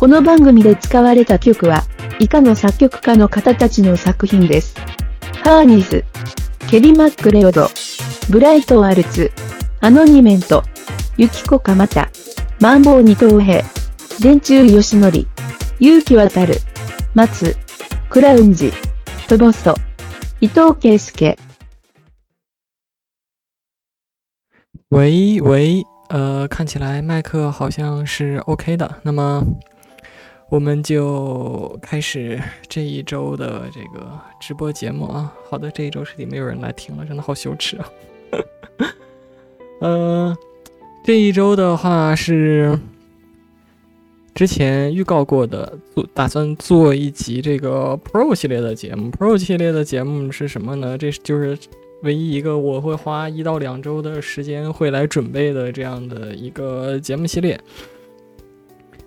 この番組で使われた曲は、以下の作曲家の方たちの作品です。ハーニーズ、ケリ・マックレオド、ブライト・アルツ、アノニメント、ユキコ・カマタ、マンボウ・二等兵、電柱よしのり、勇気渡る、松、クラウンジ、トボスト、伊藤圭介。喂喂，呃，看起来麦克好像是 OK 的，那么我们就开始这一周的这个直播节目啊。好的，这一周是里没有人来听了，真的好羞耻啊。呃，这一周的话是之前预告过的，做打算做一集这个 Pro 系列的节目。Pro 系列的节目是什么呢？这就是唯一一个我会花一到两周的时间会来准备的这样的一个节目系列。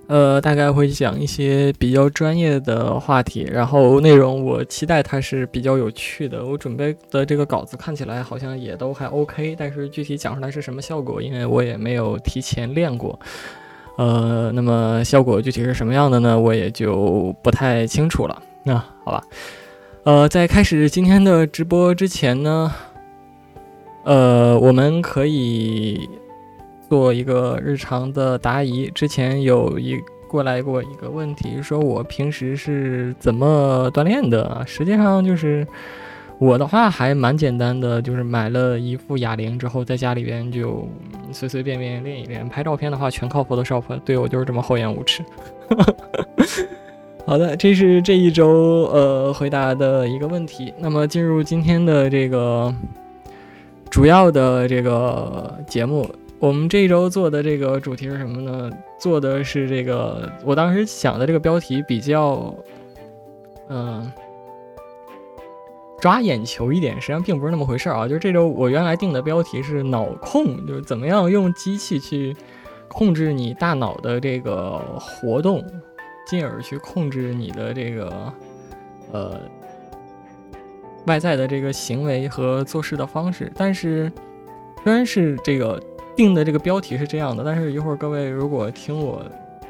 呃，大概会讲一些比较专业的话题，然后内容我期待它是比较有趣的。我准备的这个稿子看起来好像也都还 OK，但是具体讲出来是什么效果，因为我也没有提前练过。呃，那么效果具体是什么样的呢？我也就不太清楚了。那好吧，呃，在开始今天的直播之前呢，呃，我们可以。做一个日常的答疑。之前有一过来过一个问题，说我平时是怎么锻炼的？实际上就是我的话还蛮简单的，就是买了一副哑铃之后，在家里边就随随便便练一练。拍照片的话全靠 Photoshop，对我就是这么厚颜无耻。好的，这是这一周呃回答的一个问题。那么进入今天的这个主要的这个节目。我们这周做的这个主题是什么呢？做的是这个，我当时想的这个标题比较，嗯，抓眼球一点，实际上并不是那么回事儿啊。就是这周我原来定的标题是脑控，就是怎么样用机器去控制你大脑的这个活动，进而去控制你的这个呃外在的这个行为和做事的方式。但是虽然是这个。定的这个标题是这样的，但是一会儿各位如果听我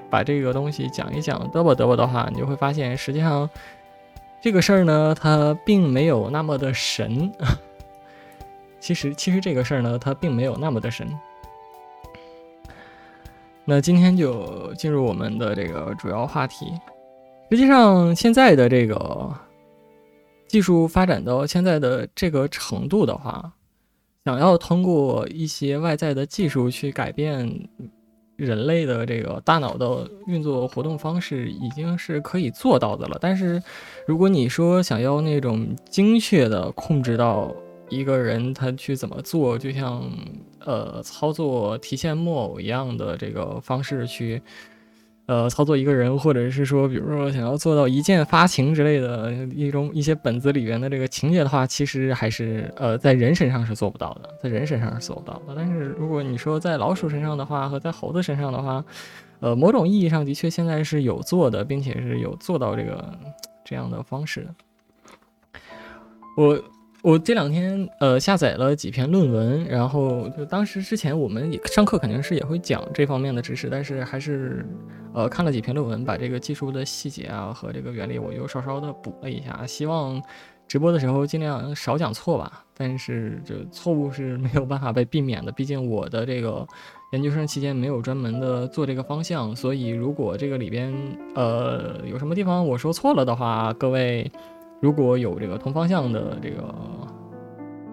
把这个东西讲一讲嘚啵嘚啵的话，你就会发现，实际上这个事儿呢，它并没有那么的神。其实，其实这个事儿呢，它并没有那么的神。那今天就进入我们的这个主要话题。实际上，现在的这个技术发展到现在的这个程度的话，想要通过一些外在的技术去改变人类的这个大脑的运作活动方式，已经是可以做到的了。但是，如果你说想要那种精确的控制到一个人他去怎么做，就像呃操作提线木偶一样的这个方式去。呃，操作一个人，或者是说，比如说想要做到一键发情之类的一种一些本子里边的这个情节的话，其实还是呃在人身上是做不到的，在人身上是做不到的。但是如果你说在老鼠身上的话，和在猴子身上的话，呃，某种意义上的确现在是有做的，并且是有做到这个这样的方式的。我。我这两天呃下载了几篇论文，然后就当时之前我们也上课肯定是也会讲这方面的知识，但是还是呃看了几篇论文，把这个技术的细节啊和这个原理我又稍稍的补了一下，希望直播的时候尽量少讲错吧。但是这错误是没有办法被避免的，毕竟我的这个研究生期间没有专门的做这个方向，所以如果这个里边呃有什么地方我说错了的话，各位。如果有这个同方向的这个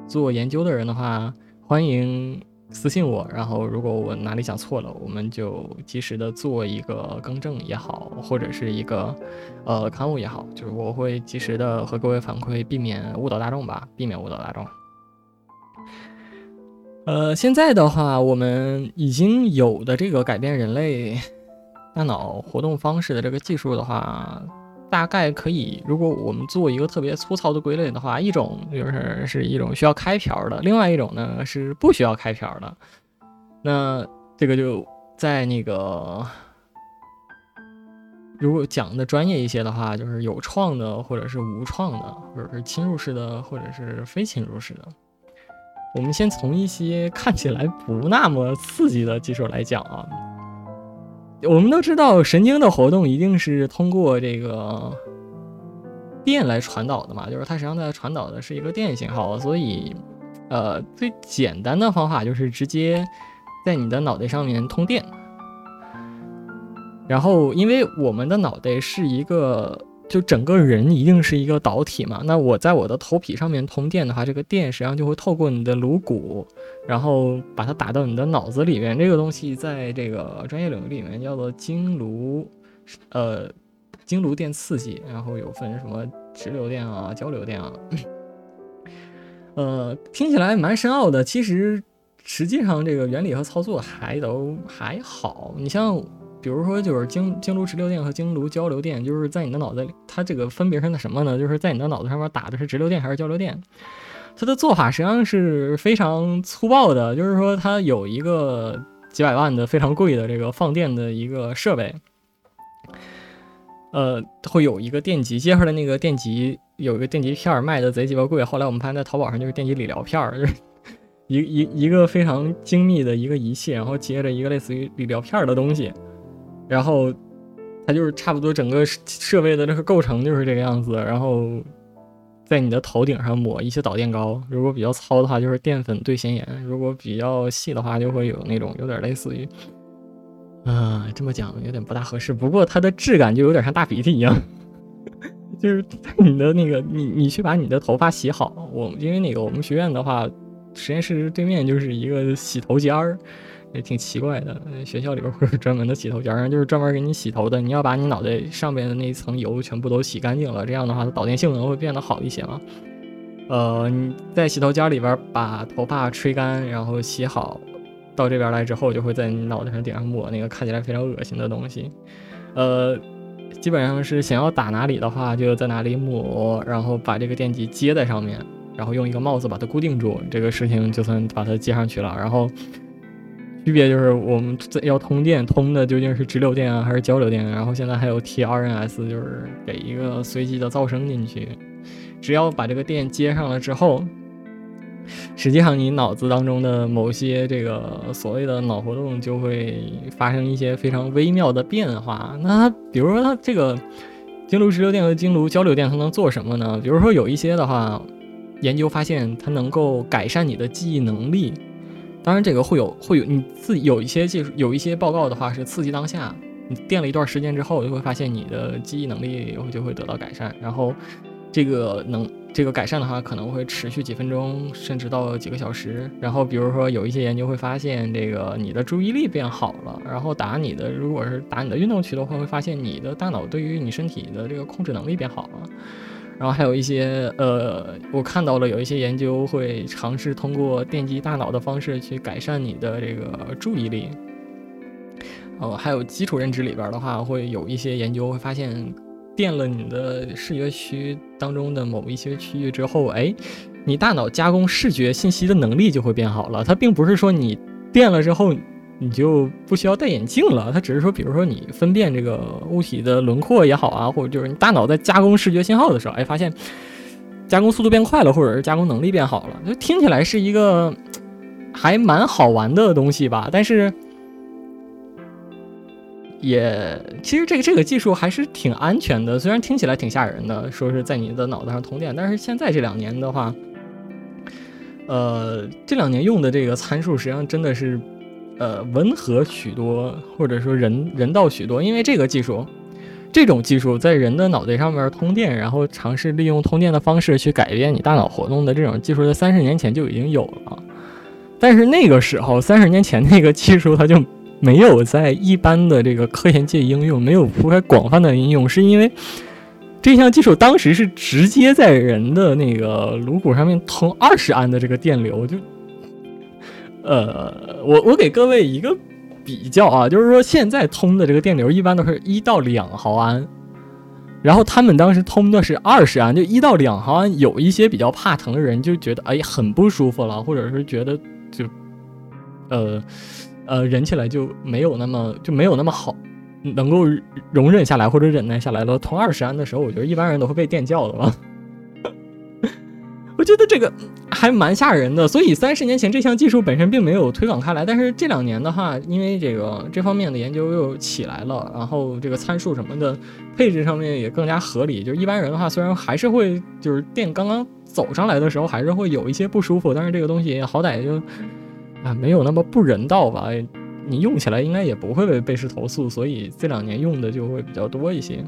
做研究的人的话，欢迎私信我。然后，如果我哪里讲错了，我们就及时的做一个更正也好，或者是一个呃刊物也好，就是我会及时的和各位反馈，避免误导大众吧，避免误导大众。呃，现在的话，我们已经有的这个改变人类大脑活动方式的这个技术的话。大概可以，如果我们做一个特别粗糙的归类的话，一种就是是一种需要开瓢的，另外一种呢是不需要开瓢的。那这个就在那个，如果讲的专业一些的话，就是有创的，或者是无创的，或者是侵入式的，或者是非侵入式的。我们先从一些看起来不那么刺激的技术来讲啊。我们都知道，神经的活动一定是通过这个电来传导的嘛，就是它实际上在传导的是一个电信号，所以，呃，最简单的方法就是直接在你的脑袋上面通电。然后，因为我们的脑袋是一个。就整个人一定是一个导体嘛？那我在我的头皮上面通电的话，这个电实际上就会透过你的颅骨，然后把它打到你的脑子里面。这个东西在这个专业领域里面叫做经颅，呃，经颅电刺激，然后有分什么直流电啊、交流电啊。呃，听起来蛮深奥的，其实实际上这个原理和操作还都还好。你像。比如说，就是经经颅直流电和经颅交流电，就是在你的脑子里，它这个分别是那什么呢？就是在你的脑子上面打的是直流电还是交流电？它的做法实际上是非常粗暴的，就是说它有一个几百万的非常贵的这个放电的一个设备，呃，会有一个电极，接上来那个电极有一个电极片卖的贼鸡巴贵，后来我们发现在淘宝上就是电极理疗片儿，就 是一一一个非常精密的一个仪器，然后接着一个类似于理疗片儿的东西。然后，它就是差不多整个设备的这个构成就是这个样子。然后，在你的头顶上抹一些导电膏，如果比较糙的话，就是淀粉兑咸盐；如果比较细的话，就会有那种有点类似于……啊，这么讲有点不大合适。不过它的质感就有点像大鼻涕一样，就是你的那个你你去把你的头发洗好。我因为那个我们学院的话，实验室对面就是一个洗头间儿。也挺奇怪的，学校里边会有专门的洗头间，就是专门给你洗头的。你要把你脑袋上边的那一层油全部都洗干净了，这样的话它导电性能会变得好一些嘛。呃，你在洗头间里边把头发吹干，然后洗好，到这边来之后，就会在你脑袋上顶上抹那个看起来非常恶心的东西。呃，基本上是想要打哪里的话，就在哪里抹，然后把这个电极接在上面，然后用一个帽子把它固定住，这个事情就算把它接上去了，然后。区别就是我们要通电，通的究竟是直流电啊，还是交流电？然后现在还有 TRNS，就是给一个随机的噪声进去。只要把这个电接上了之后，实际上你脑子当中的某些这个所谓的脑活动就会发生一些非常微妙的变化。那它，比如说它这个经颅直流电和经颅交流电，它能做什么呢？比如说有一些的话，研究发现它能够改善你的记忆能力。当然，这个会有会有你自己有一些技术，有一些报告的话是刺激当下，你电了一段时间之后，就会发现你的记忆能力就会得到改善。然后，这个能这个改善的话，可能会持续几分钟，甚至到几个小时。然后，比如说有一些研究会发现，这个你的注意力变好了。然后打你的，如果是打你的运动区的话，会发现你的大脑对于你身体的这个控制能力变好了。然后还有一些，呃，我看到了有一些研究会尝试通过电击大脑的方式去改善你的这个注意力。哦，还有基础认知里边的话，会有一些研究会发现，电了你的视觉区当中的某一些区域之后，哎，你大脑加工视觉信息的能力就会变好了。它并不是说你电了之后。你就不需要戴眼镜了。它只是说，比如说你分辨这个物体的轮廓也好啊，或者就是你大脑在加工视觉信号的时候，哎，发现加工速度变快了，或者是加工能力变好了，就听起来是一个还蛮好玩的东西吧。但是也其实这个这个技术还是挺安全的，虽然听起来挺吓人的，说是在你的脑袋上通电，但是现在这两年的话，呃，这两年用的这个参数实际上真的是。呃，温和许多，或者说人人道许多，因为这个技术，这种技术在人的脑袋上面通电，然后尝试利用通电的方式去改变你大脑活动的这种技术，在三十年前就已经有了。但是那个时候，三十年前那个技术它就没有在一般的这个科研界应用，没有铺开广泛的应用，是因为这项技术当时是直接在人的那个颅骨上面通二十安的这个电流，就。呃，我我给各位一个比较啊，就是说现在通的这个电流一般都是一到两毫安，然后他们当时通的是二十安，就一到两毫安，有一些比较怕疼的人就觉得哎很不舒服了，或者是觉得就呃呃忍起来就没有那么就没有那么好，能够容忍下来或者忍耐下来了。通二十安的时候，我觉得一般人都会被电叫的了。我觉得这个还蛮吓人的。所以三十年前这项技术本身并没有推广开来，但是这两年的话，因为这个这方面的研究又起来了，然后这个参数什么的配置上面也更加合理。就一般人的话，虽然还是会就是电刚刚走上来的时候还是会有一些不舒服，但是这个东西好歹就啊没有那么不人道吧。你用起来应该也不会被被视投诉，所以这两年用的就会比较多一些。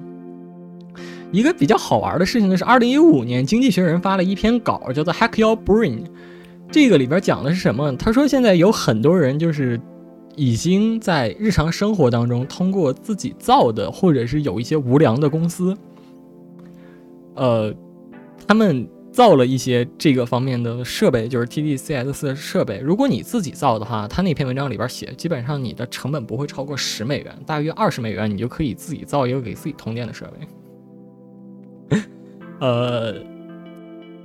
一个比较好玩的事情呢是，二零一五年《经济学人》发了一篇稿，叫做《Hack Your Brain》。这个里边讲的是什么？他说现在有很多人就是已经在日常生活当中通过自己造的，或者是有一些无良的公司，呃，他们造了一些这个方面的设备，就是 TDCS 的设备。如果你自己造的话，他那篇文章里边写，基本上你的成本不会超过十美元，大约二十美元，你就可以自己造一个给自己通电的设备。呃，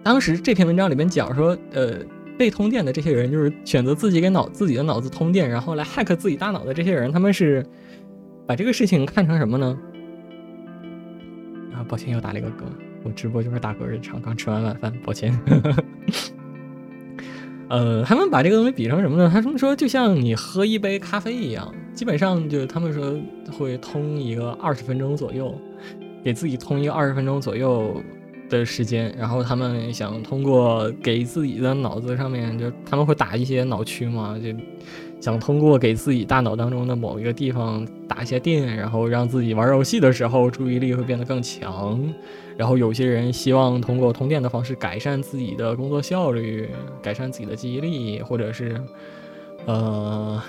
当时这篇文章里面讲说，呃，被通电的这些人，就是选择自己给脑自己的脑子通电，然后来 hack 自己大脑的这些人，他们是把这个事情看成什么呢？啊，抱歉，又打了一个嗝。我直播就是打嗝日常，刚吃完晚饭，抱歉。呃，他们把这个东西比成什么呢？他们说，就像你喝一杯咖啡一样，基本上就他们说会通一个二十分钟左右。给自己通一个二十分钟左右的时间，然后他们想通过给自己的脑子上面，就他们会打一些脑区嘛，就想通过给自己大脑当中的某一个地方打一些电，然后让自己玩游戏的时候注意力会变得更强。然后有些人希望通过通电的方式改善自己的工作效率，改善自己的记忆力，或者是呃。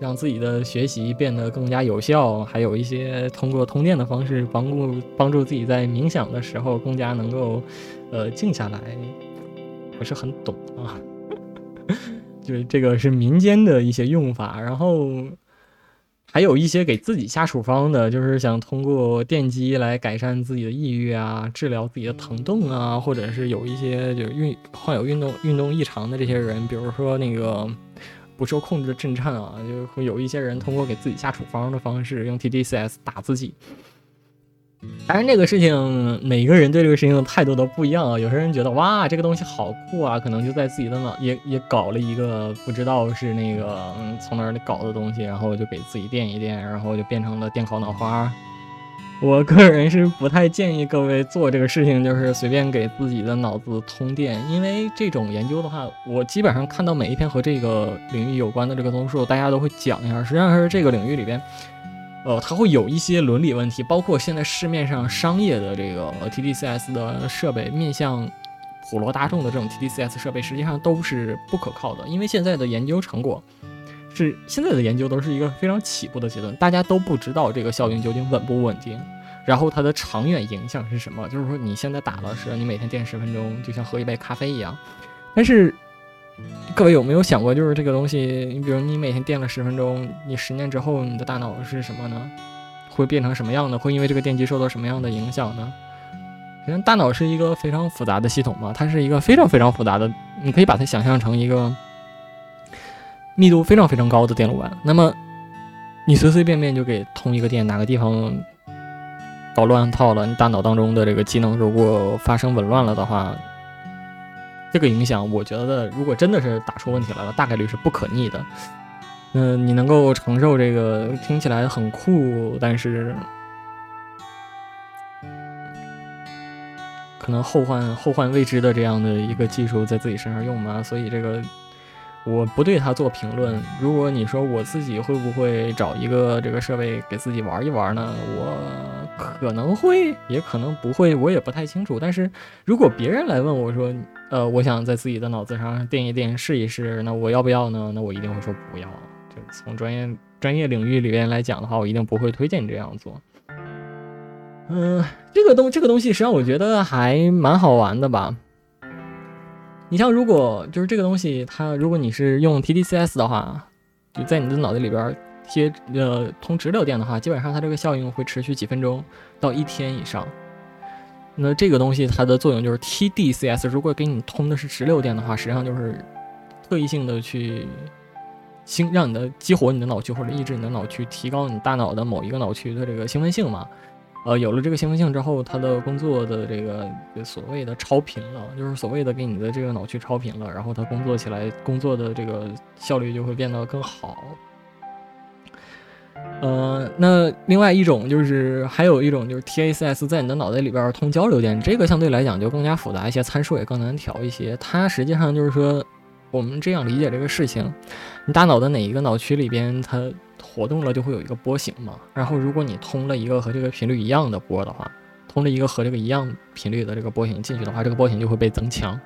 让自己的学习变得更加有效，还有一些通过通电的方式帮助帮助自己在冥想的时候更加能够，呃，静下来。不是很懂啊，就是这个是民间的一些用法，然后还有一些给自己下处方的，就是想通过电击来改善自己的抑郁啊，治疗自己的疼痛啊，或者是有一些就是运患有运动运动异常的这些人，比如说那个。不受控制的震颤啊，就会有一些人通过给自己下处方的方式，用 TDCS 打自己。当然，这个事情每个人对这个事情的态度都不一样啊。有些人觉得哇，这个东西好酷啊，可能就在自己的脑也也搞了一个不知道是那个嗯从哪里搞的东西，然后就给自己垫一垫，然后就变成了电烤脑花。我个人是不太建议各位做这个事情，就是随便给自己的脑子通电，因为这种研究的话，我基本上看到每一篇和这个领域有关的这个综述，大家都会讲一下。实际上是这个领域里边，呃，它会有一些伦理问题，包括现在市面上商业的这个 TDCS 的设备，面向普罗大众的这种 TDCS 设备，实际上都是不可靠的，因为现在的研究成果。是现在的研究都是一个非常起步的阶段，大家都不知道这个效应究竟稳不稳定，然后它的长远影响是什么？就是说你现在打了是，你每天电十分钟，就像喝一杯咖啡一样。但是各位有没有想过，就是这个东西，你比如你每天电了十分钟，你十年之后你的大脑是什么呢？会变成什么样的？会因为这个电击受到什么样的影响呢？首先，大脑是一个非常复杂的系统嘛，它是一个非常非常复杂的，你可以把它想象成一个。密度非常非常高的电路板，那么你随随便便就给通一个电，哪个地方搞乱套了，你大脑当中的这个机能如果发生紊乱了的话，这个影响，我觉得如果真的是打出问题来了，大概率是不可逆的。嗯，你能够承受这个听起来很酷，但是可能后患后患未知的这样的一个技术在自己身上用吗？所以这个。我不对它做评论。如果你说我自己会不会找一个这个设备给自己玩一玩呢？我可能会，也可能不会，我也不太清楚。但是如果别人来问我说，呃，我想在自己的脑子上垫一垫试一试，那我要不要呢？那我一定会说不要。就从专业专业领域里边来讲的话，我一定不会推荐你这样做。嗯，这个东这个东西实际上我觉得还蛮好玩的吧。你像，如果就是这个东西，它如果你是用 TDCS 的话，就在你的脑袋里边贴呃通直流电的话，基本上它这个效应会持续几分钟到一天以上。那这个东西它的作用就是 TDCS，如果给你通的是直流电的话，实际上就是特异性的去兴让你的激活你的脑区或者抑制你的脑区，提高你大脑的某一个脑区的这个兴奋性嘛。呃，有了这个兴奋性之后，他的工作的这个所谓的超频了，就是所谓的给你的这个脑区超频了，然后他工作起来工作的这个效率就会变得更好。呃，那另外一种就是还有一种就是 TACS 在你的脑袋里边通交流电，这个相对来讲就更加复杂一些，参数也更难调一些。它实际上就是说，我们这样理解这个事情，你大脑的哪一个脑区里边它活动了，就会有一个波形嘛。然后如果你通了一个和这个频率一样的波的话，通了一个和这个一样频率的这个波形进去的话，这个波形就会被增强。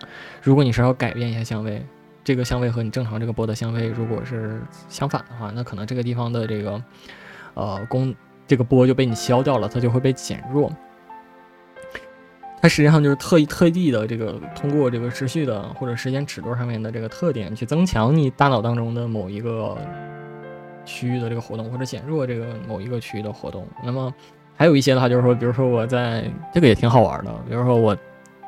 如果你是要改变一下相位，这个相位和你正常这个波的相位如果是相反的话，那可能这个地方的这个。呃，功这个波就被你消掉了，它就会被减弱。它实际上就是特意特地的这个通过这个持续的或者时间尺度上面的这个特点，去增强你大脑当中的某一个区域的这个活动，或者减弱这个某一个区域的活动。那么还有一些的话，就是说，比如说我在这个也挺好玩的，比如说我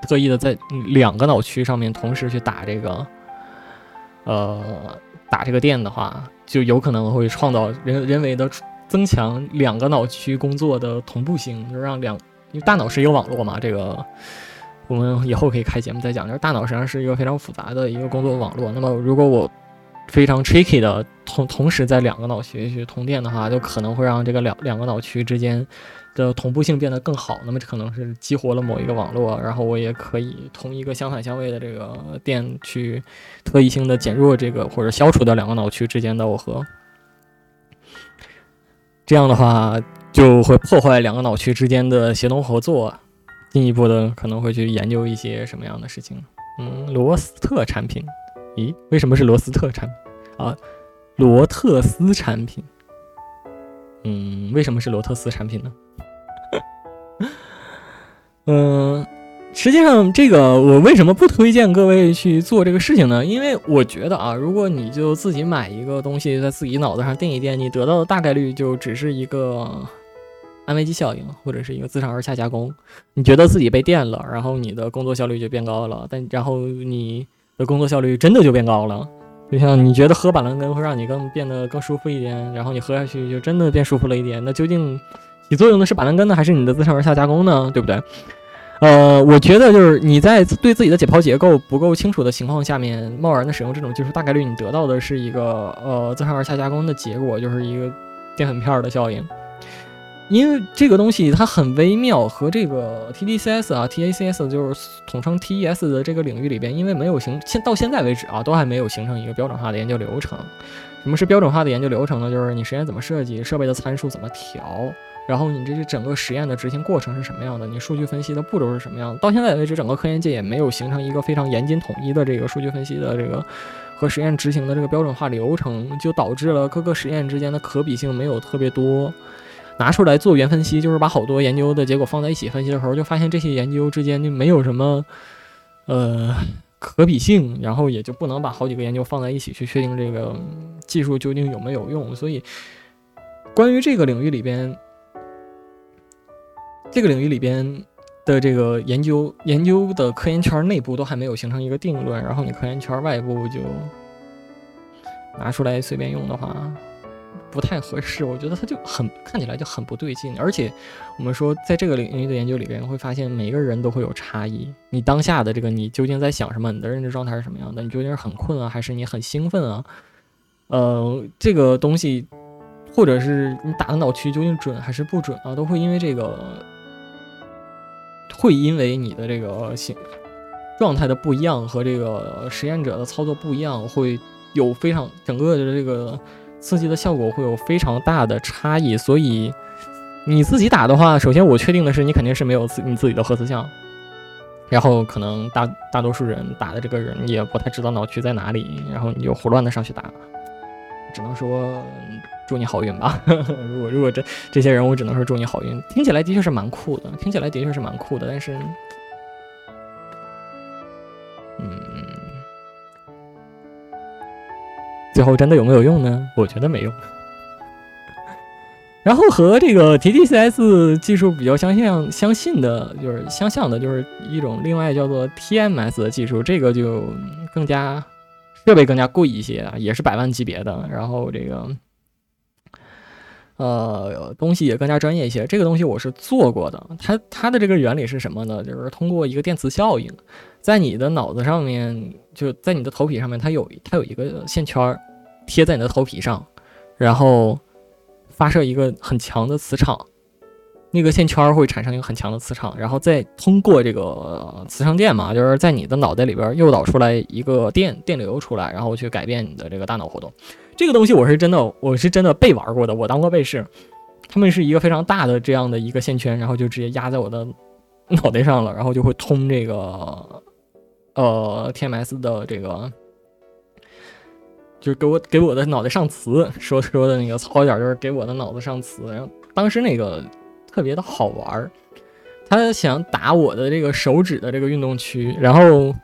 特意的在两个脑区上面同时去打这个，呃，打这个电的话，就有可能会创造人人为的。增强两个脑区工作的同步性，就让两，因为大脑是一个网络嘛，这个我们以后可以开节目再讲。就是大脑实际上是一个非常复杂的一个工作网络。那么如果我非常 tricky 的同同时在两个脑区去通电的话，就可能会让这个两两个脑区之间的同步性变得更好。那么这可能是激活了某一个网络，然后我也可以同一个相反相位的这个电去特异性的减弱这个或者消除掉两个脑区之间的耦合。这样的话就会破坏两个脑区之间的协同合作，进一步的可能会去研究一些什么样的事情。嗯，罗斯特产品，咦，为什么是罗斯特产啊？罗特斯产品，嗯，为什么是罗特斯产品呢？嗯。实际上，这个我为什么不推荐各位去做这个事情呢？因为我觉得啊，如果你就自己买一个东西，在自己脑子上垫一垫，你得到的大概率就只是一个安慰剂效应，或者是一个自上而下加工。你觉得自己被电了，然后你的工作效率就变高了，但然后你的工作效率真的就变高了。就像你觉得喝板蓝根会让你更变得更舒服一点，然后你喝下去就真的变舒服了一点。那究竟起作用的是板蓝根呢，还是你的自上而下加工呢？对不对？呃，我觉得就是你在对自己的解剖结构不够清楚的情况下面，贸然的使用这种技术，大概率你得到的是一个呃自上而下加工的结果，就是一个淀粉片儿的效应。因为这个东西它很微妙，和这个 TDCS 啊、TACS 就是统称 TES 的这个领域里边，因为没有形现到现在为止啊，都还没有形成一个标准化的研究流程。什么是标准化的研究流程呢？就是你实验怎么设计，设备的参数怎么调。然后你这是整个实验的执行过程是什么样的？你数据分析的步骤是什么样的？到现在为止，整个科研界也没有形成一个非常严谨统一的这个数据分析的这个和实验执行的这个标准化流程，就导致了各个实验之间的可比性没有特别多。拿出来做原分析，就是把好多研究的结果放在一起分析的时候，就发现这些研究之间就没有什么呃可比性，然后也就不能把好几个研究放在一起去确定这个技术究竟有没有用。所以，关于这个领域里边。这个领域里边的这个研究研究的科研圈内部都还没有形成一个定论，然后你科研圈外部就拿出来随便用的话，不太合适。我觉得它就很看起来就很不对劲。而且我们说，在这个领域的研究里边，会发现每个人都会有差异。你当下的这个你究竟在想什么？你的认知状态是什么样的？你究竟是很困啊，还是你很兴奋啊？呃，这个东西，或者是你打的脑区究竟准还是不准啊，都会因为这个。会因为你的这个形状态的不一样和这个实验者的操作不一样，会有非常整个的这个刺激的效果会有非常大的差异。所以你自己打的话，首先我确定的是你肯定是没有自你自己的核磁像，然后可能大大多数人打的这个人也不太知道脑区在哪里，然后你就胡乱的上去打，只能说。祝你好运吧！如果如果这这些人，我只能说祝你好运。听起来的确是蛮酷的，听起来的确是蛮酷的，但是，最后真的有没有用呢？我觉得没用。然后和这个 TDCS 技术比较相像相信的，就是相像的，就是一种另外叫做 TMS 的技术，这个就更加设备更加贵一些，也是百万级别的。然后这个。呃，东西也更加专业一些。这个东西我是做过的，它它的这个原理是什么呢？就是通过一个电磁效应，在你的脑子上面，就在你的头皮上面，它有它有一个线圈儿贴在你的头皮上，然后发射一个很强的磁场，那个线圈会产生一个很强的磁场，然后再通过这个磁场电嘛，就是在你的脑袋里边诱导出来一个电电流出来，然后去改变你的这个大脑活动。这个东西我是真的，我是真的被玩过的，我当过被试。他们是一个非常大的这样的一个线圈，然后就直接压在我的脑袋上了，然后就会通这个呃 TMS 的这个，就是给我给我的脑袋上磁，说说的那个糙一点就是给我的脑子上磁。然后当时那个特别的好玩儿，他想打我的这个手指的这个运动区，然后。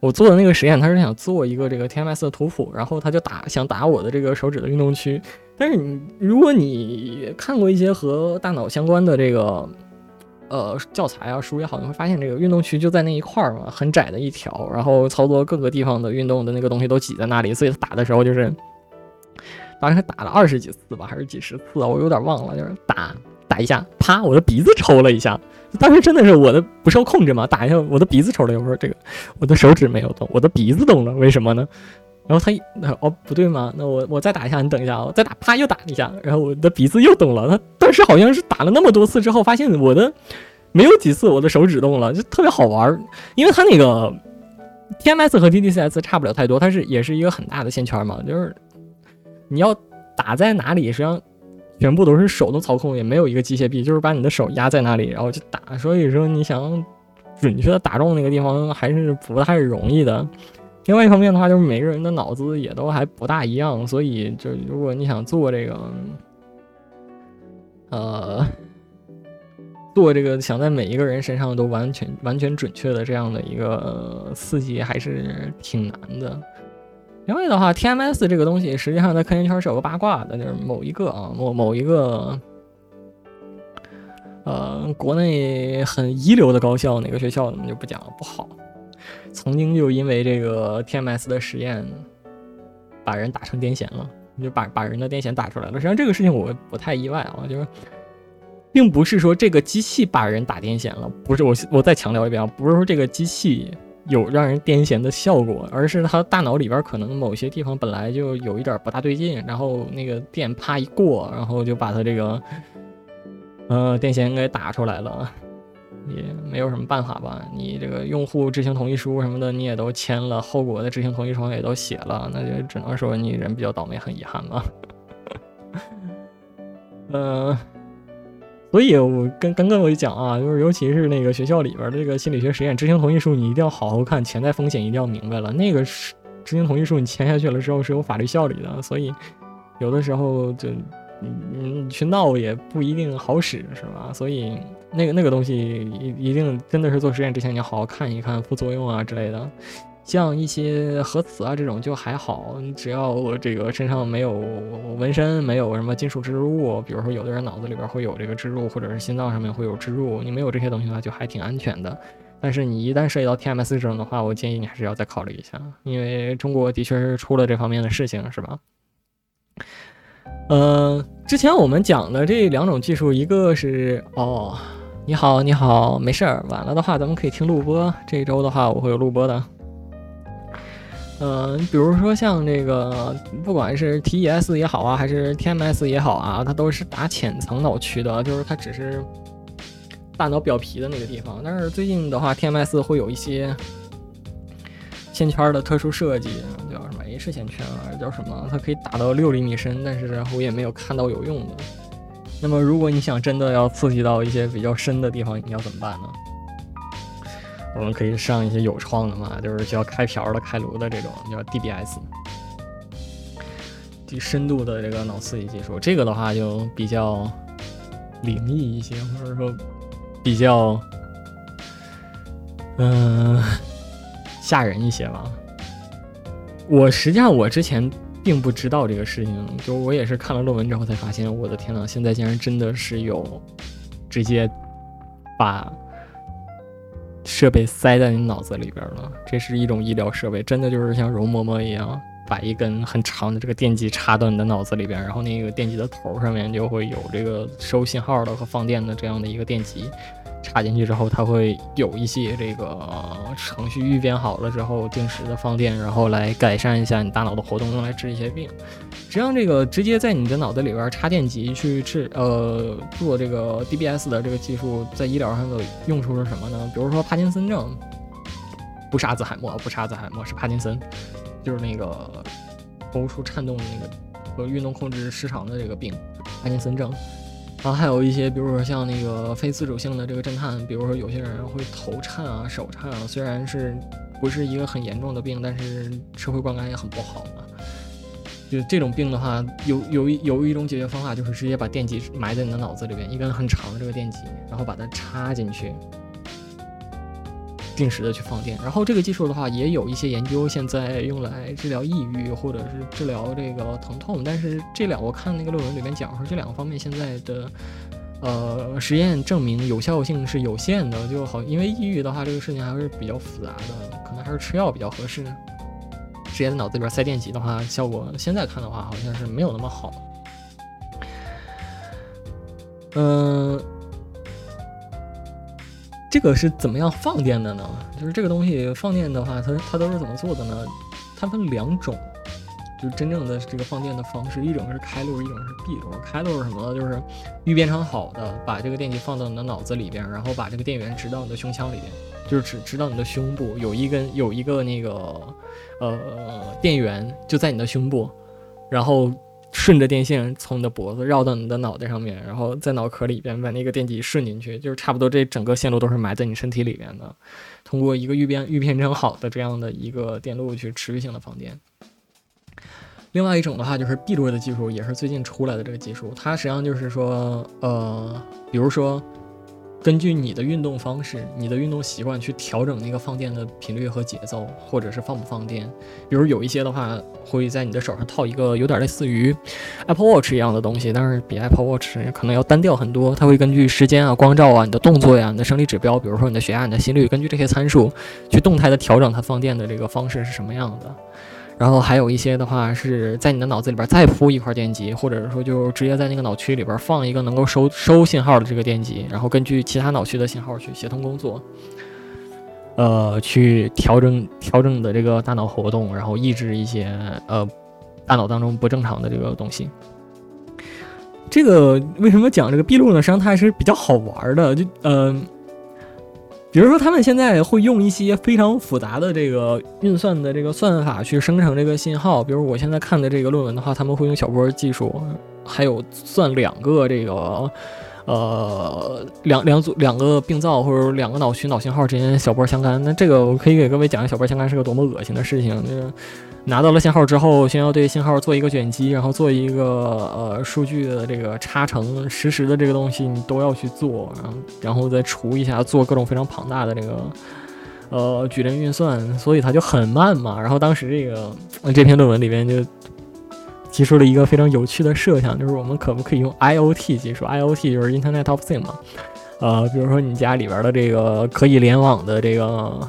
我做的那个实验，他是想做一个这个 TMS 的图谱，然后他就打想打我的这个手指的运动区。但是你如果你看过一些和大脑相关的这个呃教材啊书也好，你会发现这个运动区就在那一块儿嘛，很窄的一条，然后操作各个地方的运动的那个东西都挤在那里，所以他打的时候就是当时打了二十几次吧，还是几十次啊，我有点忘了，就是打打一下，啪，我的鼻子抽了一下。当时真的是我的不受控制嘛，打一下我的鼻子抽了，有时候这个我的手指没有动，我的鼻子动了，为什么呢？然后他哦不对吗？那我我再打一下，你等一下啊，再打啪又打了一下，然后我的鼻子又动了。他当时好像是打了那么多次之后，发现我的没有几次我的手指动了，就特别好玩儿，因为他那个 TMS 和 DDCS 差不了太多，它是也是一个很大的线圈嘛，就是你要打在哪里，实际上。全部都是手动操控，也没有一个机械臂，就是把你的手压在那里，然后就打。所以说，你想准确的打中那个地方还是不太容易的。另外一方面的话，就是每个人的脑子也都还不大一样，所以就如果你想做这个，呃，做这个想在每一个人身上都完全完全准确的这样的一个刺激，还是挺难的。另外的话，TMS 这个东西实际上在科研圈是有个八卦的，就是某一个啊某某一个，呃，国内很一流的高校，哪个学校我们就不讲了，不好。曾经就因为这个 TMS 的实验，把人打成癫痫了，就把把人的癫痫打出来了。实际上这个事情我不太意外啊，就是并不是说这个机器把人打癫痫了，不是我我再强调一遍啊，不是说这个机器。有让人癫痫的效果，而是他大脑里边可能某些地方本来就有一点不大对劲，然后那个电啪一过，然后就把他这个呃癫痫给打出来了，也没有什么办法吧？你这个用户知情同意书什么的你也都签了，后果的知情同意书也都写了，那就只能说你人比较倒霉，很遗憾吧。嗯。所以，我跟刚刚我就讲啊，就是尤其是那个学校里边的这个心理学实验知情同意书，你一定要好好看，潜在风险一定要明白了。那个是知情同意书，你签下去了之后是有法律效力的，所以有的时候就你去闹也不一定好使，是吧？所以那个那个东西一一定真的是做实验之前你要好好看一看副作用啊之类的。像一些核磁啊这种就还好，你只要这个身上没有纹身，没有什么金属植入物，比如说有的人脑子里边会有这个植入，或者是心脏上面会有植入，你没有这些东西的话就还挺安全的。但是你一旦涉及到 TMS 这种的话，我建议你还是要再考虑一下，因为中国的确是出了这方面的事情，是吧？呃，之前我们讲的这两种技术，一个是哦，你好，你好，没事儿，晚了的话咱们可以听录播，这一周的话我会有录播的。嗯，比如说像这个，不管是 TES 也好啊，还是 TMS 也好啊，它都是打浅层脑区的，就是它只是大脑表皮的那个地方。但是最近的话，TMS 会有一些线圈的特殊设计，叫什么 H 线圈啊，叫什么？它可以打到六厘米深，但是我也没有看到有用的。那么如果你想真的要刺激到一些比较深的地方，你要怎么办呢？我们可以上一些有创的嘛，就是需要开瓢的、开颅的这种，叫 DBS，低深度的这个脑刺激技术。这个的话就比较灵异一些，或者说比较嗯吓人一些吧。我实际上我之前并不知道这个事情，就我也是看了论文之后才发现，我的天呐，现在竟然真的是有直接把。设备塞在你脑子里边了，这是一种医疗设备，真的就是像容嬷嬷一样，把一根很长的这个电极插到你的脑子里边，然后那个电极的头上面就会有这个收信号的和放电的这样的一个电极。插进去之后，它会有一些这个程序预编好了之后，定时的放电，然后来改善一下你大脑的活动，用来治一些病。实际上，这个直接在你的脑子里边插电极去治，呃，做这个 DBS 的这个技术，在医疗上的用处是什么呢？比如说帕金森症，不是阿兹海默，不是阿兹海默，是帕金森，就是那个头部颤动的那个和运动控制失常的这个病，帕金森症。然后还有一些，比如说像那个非自主性的这个震颤，比如说有些人会头颤啊、手颤啊，虽然是不是一个很严重的病，但是社会观感也很不好嘛。就这种病的话，有有一有一种解决方法，就是直接把电极埋在你的脑子里边，一根很长的这个电极，然后把它插进去。定时的去放电，然后这个技术的话也有一些研究，现在用来治疗抑郁或者是治疗这个疼痛。但是这两我看那个论文里面讲说，这两个方面现在的呃实验证明有效性是有限的，就好因为抑郁的话这个事情还是比较复杂的，可能还是吃药比较合适。直接在脑子里边塞电极的话，效果现在看的话好像是没有那么好。嗯。这个是怎么样放电的呢？就是这个东西放电的话，它它都是怎么做的呢？它分两种，就是真正的这个放电的方式，一种是开路，一种是闭路。开路是什么呢？就是预编成好的，把这个电极放到你的脑子里边，然后把这个电源直到你的胸腔里边，就是直直到你的胸部，有一根有一个那个呃电源就在你的胸部，然后。顺着电线从你的脖子绕到你的脑袋上面，然后在脑壳里边把那个电极顺进去，就是差不多这整个线路都是埋在你身体里边的，通过一个预编预编成好的这样的一个电路去持续性的放电。另外一种的话就是闭路的技术，也是最近出来的这个技术，它实际上就是说，呃，比如说。根据你的运动方式、你的运动习惯去调整那个放电的频率和节奏，或者是放不放电。比如有一些的话，会在你的手上套一个有点类似于 Apple Watch 一样的东西，但是比 Apple Watch 可能要单调很多。它会根据时间啊、光照啊、你的动作呀、你的生理指标，比如说你的血压、你的心率，根据这些参数去动态的调整它放电的这个方式是什么样的。然后还有一些的话是在你的脑子里边再铺一块电极，或者说就直接在那个脑区里边放一个能够收收信号的这个电极，然后根据其他脑区的信号去协同工作，呃，去调整调整你的这个大脑活动，然后抑制一些呃大脑当中不正常的这个东西。这个为什么讲这个闭路呢？实际上它还是比较好玩的，就嗯。比如说，他们现在会用一些非常复杂的这个运算的这个算法去生成这个信号。比如我现在看的这个论文的话，他们会用小波技术，还有算两个这个，呃，两两组两个病灶或者两个脑区脑信号之间小波相干。那这个我可以给各位讲一下，小波相干是个多么恶心的事情。那个。拿到了信号之后，先要对信号做一个卷积，然后做一个呃数据的这个差乘实时的这个东西，你都要去做，然后然后再除一下，做各种非常庞大的这个呃矩阵运算，所以它就很慢嘛。然后当时这个这篇论文里面就提出了一个非常有趣的设想，就是我们可不可以用 IOT 技术？IOT 就是 Internet of Things 嘛，呃，比如说你家里边的这个可以联网的这个。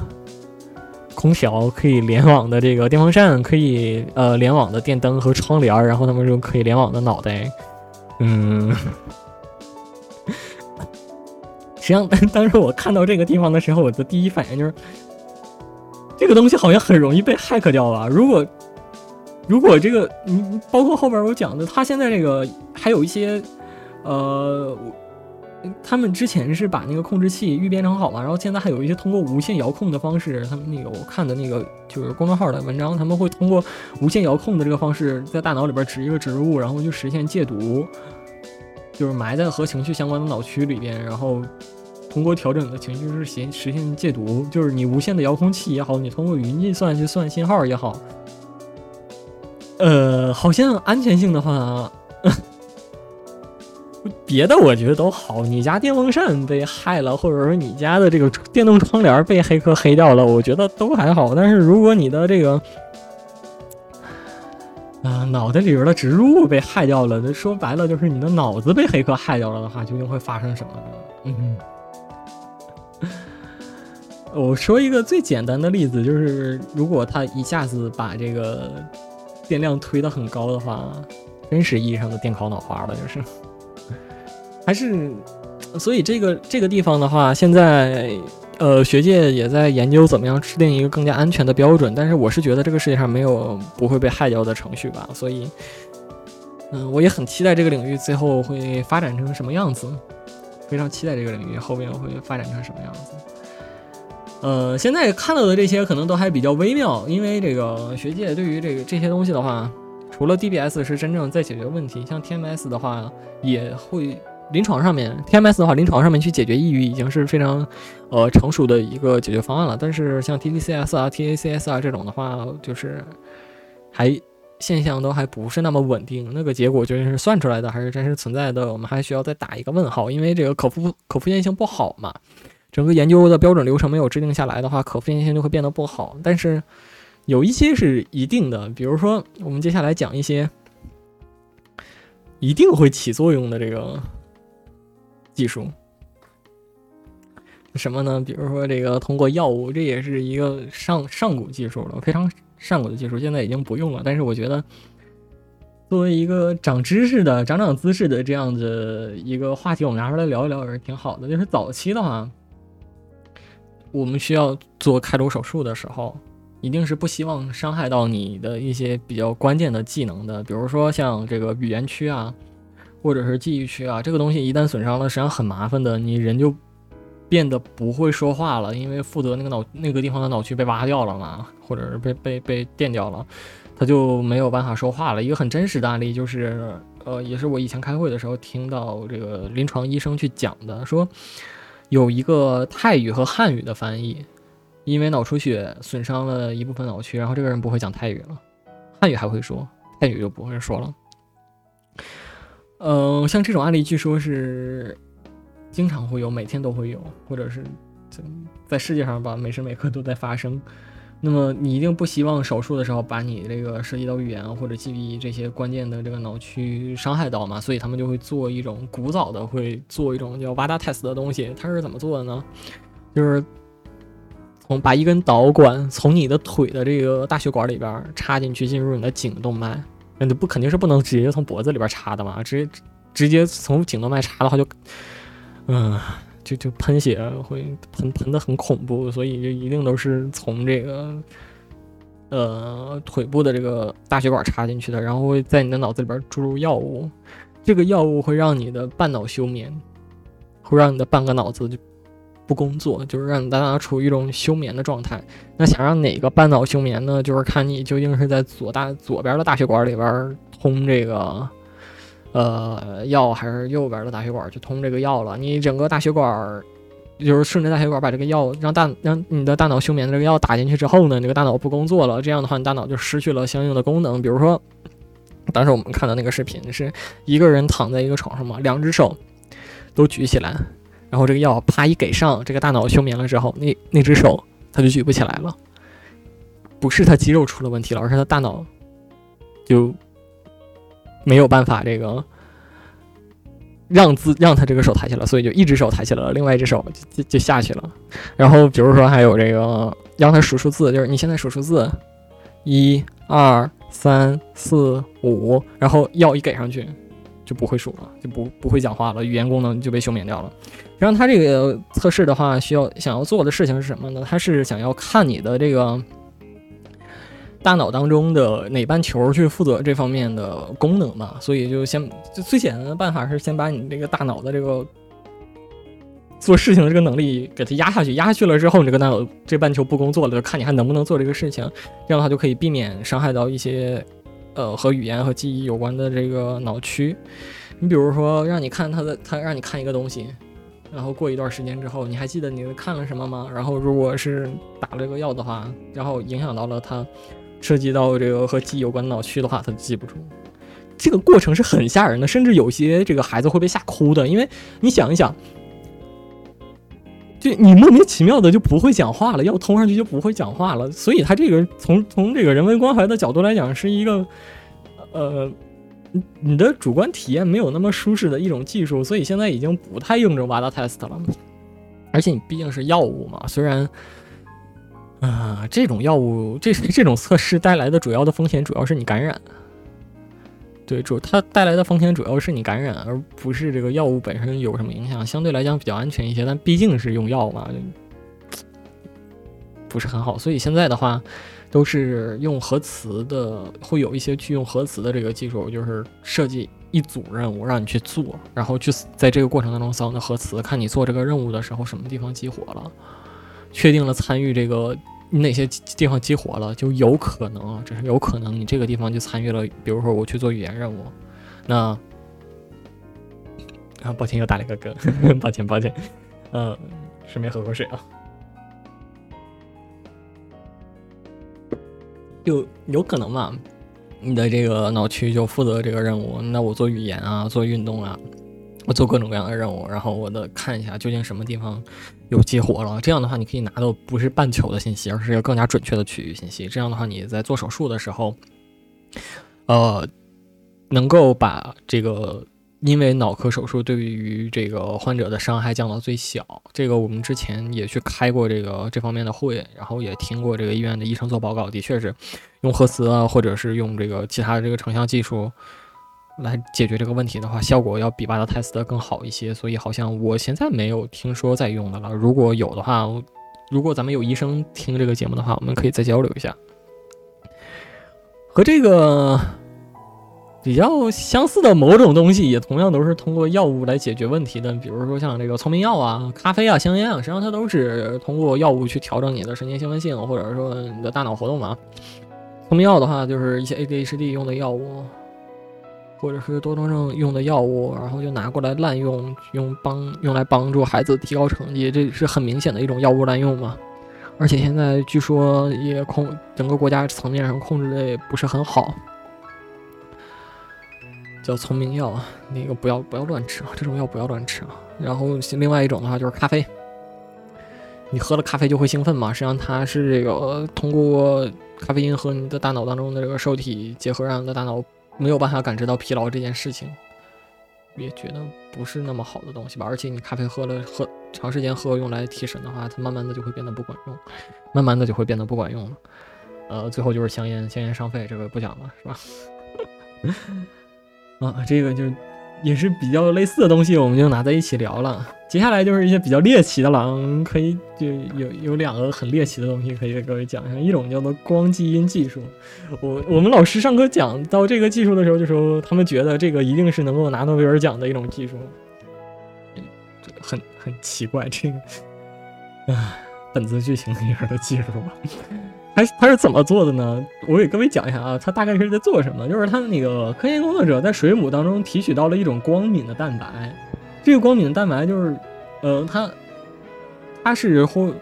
空调可以联网的这个电风扇，可以呃联网的电灯和窗帘，然后他们说可以联网的脑袋，嗯，实际上当时我看到这个地方的时候，我的第一反应就是，这个东西好像很容易被 hack 掉吧？如果如果这个你包括后边我讲的，它现在这个还有一些呃。他们之前是把那个控制器预编程好了，然后现在还有一些通过无线遥控的方式，他们那个我看的那个就是公众号的文章，他们会通过无线遥控的这个方式，在大脑里边植一个植入物，然后就实现戒毒，就是埋在和情绪相关的脑区里边，然后通过调整的情绪是实实现戒毒，就是你无线的遥控器也好，你通过云计算去算信号也好，呃，好像安全性的话。别的我觉得都好，你家电风扇被害了，或者说你家的这个电动窗帘被黑客黑掉了，我觉得都还好。但是如果你的这个啊脑袋里边的植入物被害掉了，那说白了就是你的脑子被黑客害掉了的话，究竟会发生什么呢？嗯，我说一个最简单的例子，就是如果他一下子把这个电量推的很高的话，真实意义上的电烤脑花了，就是，还是，所以这个这个地方的话，现在呃学界也在研究怎么样制定一个更加安全的标准，但是我是觉得这个世界上没有不会被害掉的程序吧，所以，嗯，我也很期待这个领域最后会发展成什么样子，非常期待这个领域后面会发展成什么样子。呃，现在看到的这些可能都还比较微妙，因为这个学界对于这个这些东西的话，除了 DBS 是真正在解决问题，像 TMS 的话也会临床上面 TMS 的话，临床上面去解决抑郁已经是非常呃成熟的一个解决方案了。但是像 TDCS 啊、TACS 啊这种的话，就是还现象都还不是那么稳定，那个结果究竟是算出来的还是真实存在的，我们还需要再打一个问号，因为这个可复可复现性不好嘛。整个研究的标准流程没有制定下来的话，可复现性就会变得不好。但是有一些是一定的，比如说我们接下来讲一些一定会起作用的这个技术，什么呢？比如说这个通过药物，这也是一个上上古技术了，非常上古的技术，现在已经不用了。但是我觉得作为一个长知识的、长长姿势的这样的一个话题，我们拿出来聊一聊也是挺好的。就是早期的话。我们需要做开颅手术的时候，一定是不希望伤害到你的一些比较关键的技能的，比如说像这个语言区啊，或者是记忆区啊，这个东西一旦损伤了，实际上很麻烦的，你人就变得不会说话了，因为负责那个脑那个地方的脑区被挖掉了嘛，或者是被被被电掉了，他就没有办法说话了。一个很真实的案例就是，呃，也是我以前开会的时候听到这个临床医生去讲的，说。有一个泰语和汉语的翻译，因为脑出血损伤了一部分脑区，然后这个人不会讲泰语了，汉语还会说，泰语就不会说了。嗯，像这种案例，据说是经常会有，每天都会有，或者是在世界上吧，每时每刻都在发生。那么你一定不希望手术的时候把你这个涉及到语言或者记忆这些关键的这个脑区伤害到嘛？所以他们就会做一种古早的，会做一种叫 VADA test 的东西。它是怎么做的呢？就是从把一根导管从你的腿的这个大血管里边插进去，进入你的颈动脉。那不肯定是不能直接从脖子里边插的嘛？直接直接从颈动脉插的话就，嗯。就就喷血会喷喷的很恐怖，所以就一定都是从这个呃腿部的这个大血管插进去的，然后会在你的脑子里边注入药物，这个药物会让你的半脑休眠，会让你的半个脑子就不工作，就是让大脑处于一种休眠的状态。那想让哪个半脑休眠呢？就是看你究竟是在左大左边的大血管里边通这个。呃，药还是右边的大血管去通这个药了。你整个大血管，就是顺着大血管把这个药让大让你的大脑休眠的这个药打进去之后呢，这个大脑不工作了。这样的话，你大脑就失去了相应的功能。比如说，当时我们看到那个视频是一个人躺在一个床上嘛，两只手都举起来，然后这个药啪一给上，这个大脑休眠了之后，那那只手他就举不起来了。不是他肌肉出了问题了，而是他大脑就。没有办法，这个让自让他这个手抬起来，所以就一只手抬起来了，另外一只手就就下去了。然后比如说还有这个让他数数字，就是你现在数数字，一、二、三、四、五，然后药一给上去就不会数了，就不不会讲话了，语言功能就被休眠掉了。然后他这个测试的话，需要想要做的事情是什么呢？他是想要看你的这个。大脑当中的哪半球去负责这方面的功能嘛？所以就先就最简单的办法是先把你这个大脑的这个做事情的这个能力给它压下去，压下去了之后，你这个大脑这半球不工作了，就看你还能不能做这个事情。这样的话就可以避免伤害到一些呃和语言和记忆有关的这个脑区。你比如说让你看他的，他让你看一个东西，然后过一段时间之后，你还记得你看了什么吗？然后如果是打了这个药的话，然后影响到了他。涉及到这个和记忆有关脑区的话，他记不住。这个过程是很吓人的，甚至有些这个孩子会被吓哭的。因为你想一想，就你莫名其妙的就不会讲话了，要通上去就不会讲话了。所以他这个从从这个人文关怀的角度来讲，是一个呃，你的主观体验没有那么舒适的一种技术。所以现在已经不太用这 VADA test 了。而且你毕竟是药物嘛，虽然。啊，这种药物，这这种测试带来的主要的风险，主要是你感染。对，主它带来的风险主要是你感染，而不是这个药物本身有什么影响。相对来讲比较安全一些，但毕竟是用药嘛，不是很好。所以现在的话，都是用核磁的，会有一些去用核磁的这个技术，就是设计一组任务让你去做，然后去在这个过程当中扫那核磁，看你做这个任务的时候什么地方激活了。确定了参与这个哪些地方激活了，就有可能，只是有可能你这个地方就参与了。比如说我去做语言任务，那啊，抱歉又打了一个嗝，抱 歉抱歉，嗯，顺便喝口水啊。就有可能嘛，你的这个脑区就负责这个任务，那我做语言啊，做运动啊。我做各种各样的任务，然后我的看一下究竟什么地方有激活了。这样的话，你可以拿到不是半球的信息，而是一个更加准确的区域信息。这样的话，你在做手术的时候，呃，能够把这个因为脑科手术对于这个患者的伤害降到最小。这个我们之前也去开过这个这方面的会，然后也听过这个医院的医生做报告，的确是用核磁啊，或者是用这个其他的这个成像技术。来解决这个问题的话，效果要比巴达泰斯的更好一些，所以好像我现在没有听说在用的了。如果有的话，如果咱们有医生听这个节目的话，我们可以再交流一下。和这个比较相似的某种东西，也同样都是通过药物来解决问题的，比如说像这个聪明药啊、咖啡啊、香烟啊，实际上它都是通过药物去调整你的神经兴奋性，或者说你的大脑活动嘛。聪明药的话，就是一些 ADHD 用的药物。或者是多动症用的药物，然后就拿过来滥用，用帮用来帮助孩子提高成绩，这是很明显的一种药物滥用嘛。而且现在据说也控整个国家层面上控制的也不是很好，叫聪明药，那个不要不要乱吃啊，这种药不要乱吃啊。然后另外一种的话就是咖啡，你喝了咖啡就会兴奋嘛，实际上它是这个通过咖啡因和你的大脑当中的这个受体结合，让你的大脑。没有办法感知到疲劳这件事情，也觉得不是那么好的东西吧。而且你咖啡喝了喝长时间喝用来提神的话，它慢慢的就会变得不管用，慢慢的就会变得不管用了。呃，最后就是香烟，香烟伤肺，这个不讲了，是吧？啊，这个就。也是比较类似的东西，我们就拿在一起聊了。接下来就是一些比较猎奇的了，可以就有有两个很猎奇的东西可以给各位讲一下。一种叫做光基因技术，我我们老师上课讲到这个技术的时候，就说他们觉得这个一定是能够拿诺贝尔奖的一种技术，很很奇怪，这个，啊，本子剧情里边的技术吧。他他是怎么做的呢？我给各位讲一下啊，他大概是在做什么？就是他那个科研工作者在水母当中提取到了一种光敏的蛋白，这个光敏的蛋白就是，呃，它它是会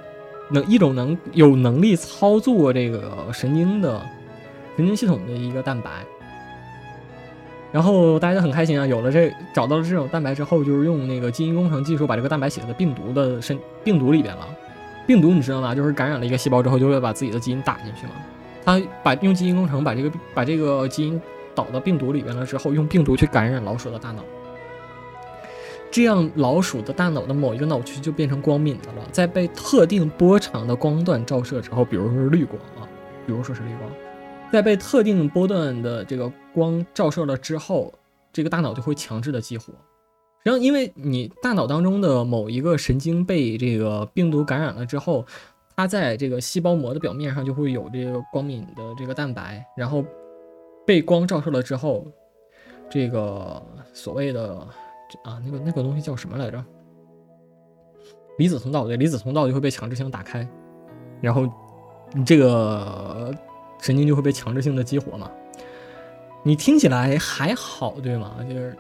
能一种能有能力操作这个神经的神经系统的一个蛋白。然后大家很开心啊，有了这找到了这种蛋白之后，就是用那个基因工程技术把这个蛋白写在病毒的身病毒里边了。病毒你知道吗？就是感染了一个细胞之后，就会把自己的基因打进去嘛。它把用基因工程把这个把这个基因导到病毒里边了之后，用病毒去感染老鼠的大脑，这样老鼠的大脑的某一个脑区就变成光敏的了。在被特定波长的光段照射之后，比如说是绿光啊，比如说是绿光，在被特定波段的这个光照射了之后，这个大脑就会强制的激活。然后，因为你大脑当中的某一个神经被这个病毒感染了之后，它在这个细胞膜的表面上就会有这个光敏的这个蛋白，然后被光照射了之后，这个所谓的啊那个那个东西叫什么来着？离子通道对，离子通道就会被强制性打开，然后你这个神经就会被强制性的激活嘛。你听起来还好对吗？就是。